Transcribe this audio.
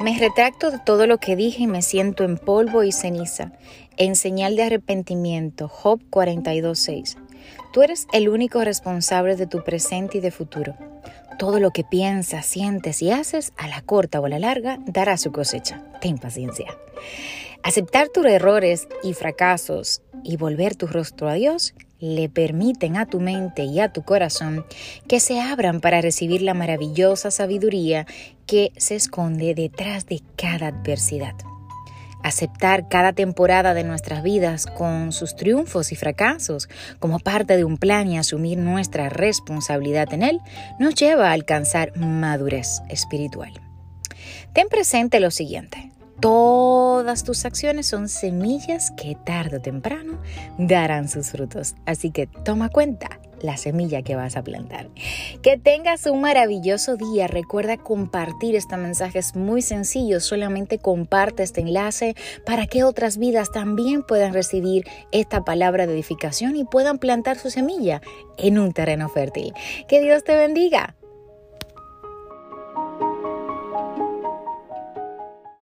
Me retracto de todo lo que dije y me siento en polvo y ceniza, en señal de arrepentimiento. Job 42.6. Tú eres el único responsable de tu presente y de futuro. Todo lo que piensas, sientes y haces, a la corta o a la larga, dará su cosecha. Ten paciencia. Aceptar tus errores y fracasos y volver tu rostro a Dios le permiten a tu mente y a tu corazón que se abran para recibir la maravillosa sabiduría que se esconde detrás de cada adversidad. Aceptar cada temporada de nuestras vidas con sus triunfos y fracasos como parte de un plan y asumir nuestra responsabilidad en él nos lleva a alcanzar madurez espiritual. Ten presente lo siguiente. Todas tus acciones son semillas que tarde o temprano darán sus frutos. Así que toma cuenta la semilla que vas a plantar. Que tengas un maravilloso día. Recuerda compartir este mensaje. Es muy sencillo. Solamente comparte este enlace para que otras vidas también puedan recibir esta palabra de edificación y puedan plantar su semilla en un terreno fértil. Que Dios te bendiga.